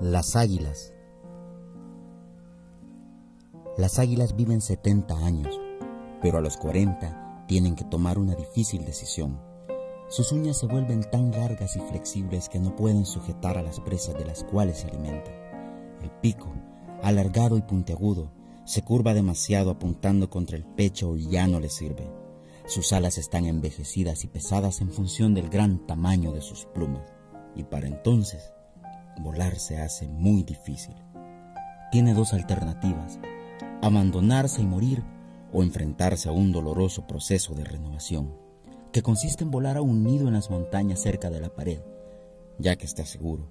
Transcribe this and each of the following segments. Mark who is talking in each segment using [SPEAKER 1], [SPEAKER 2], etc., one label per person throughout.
[SPEAKER 1] Las águilas. Las águilas viven 70 años, pero a los 40 tienen que tomar una difícil decisión. Sus uñas se vuelven tan largas y flexibles que no pueden sujetar a las presas de las cuales se alimentan. El pico, alargado y puntiagudo, se curva demasiado apuntando contra el pecho y ya no le sirve. Sus alas están envejecidas y pesadas en función del gran tamaño de sus plumas, y para entonces volar se hace muy difícil. Tiene dos alternativas, abandonarse y morir o enfrentarse a un doloroso proceso de renovación, que consiste en volar a un nido en las montañas cerca de la pared. Ya que está seguro,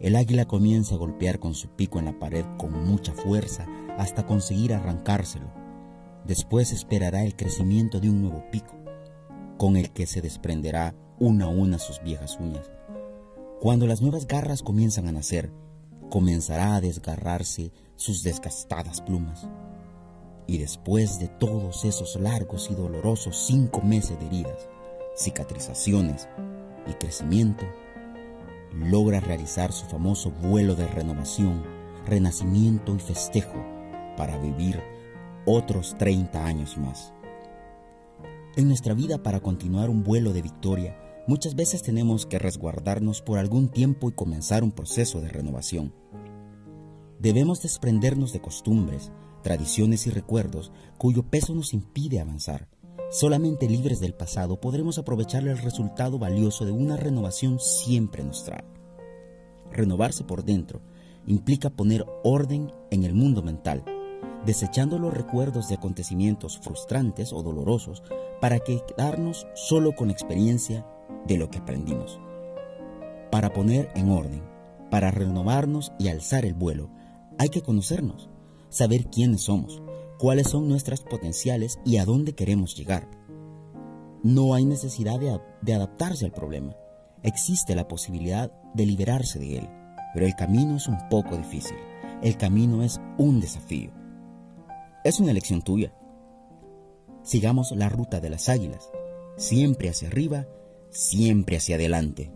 [SPEAKER 1] el águila comienza a golpear con su pico en la pared con mucha fuerza hasta conseguir arrancárselo Después esperará el crecimiento de un nuevo pico, con el que se desprenderá una a una sus viejas uñas. Cuando las nuevas garras comienzan a nacer, comenzará a desgarrarse sus desgastadas plumas. Y después de todos esos largos y dolorosos cinco meses de heridas, cicatrizaciones y crecimiento, logra realizar su famoso vuelo de renovación, renacimiento y festejo para vivir otros 30 años más. En nuestra vida para continuar un vuelo de victoria, muchas veces tenemos que resguardarnos por algún tiempo y comenzar un proceso de renovación. Debemos desprendernos de costumbres, tradiciones y recuerdos cuyo peso nos impide avanzar. Solamente libres del pasado podremos aprovechar el resultado valioso de una renovación siempre nos trae. Renovarse por dentro implica poner orden en el mundo mental desechando los recuerdos de acontecimientos frustrantes o dolorosos para quedarnos solo con experiencia de lo que aprendimos. Para poner en orden, para renovarnos y alzar el vuelo, hay que conocernos, saber quiénes somos, cuáles son nuestras potenciales y a dónde queremos llegar. No hay necesidad de, de adaptarse al problema, existe la posibilidad de liberarse de él, pero el camino es un poco difícil, el camino es un desafío. Es una elección tuya. Sigamos la ruta de las águilas, siempre hacia arriba, siempre hacia adelante.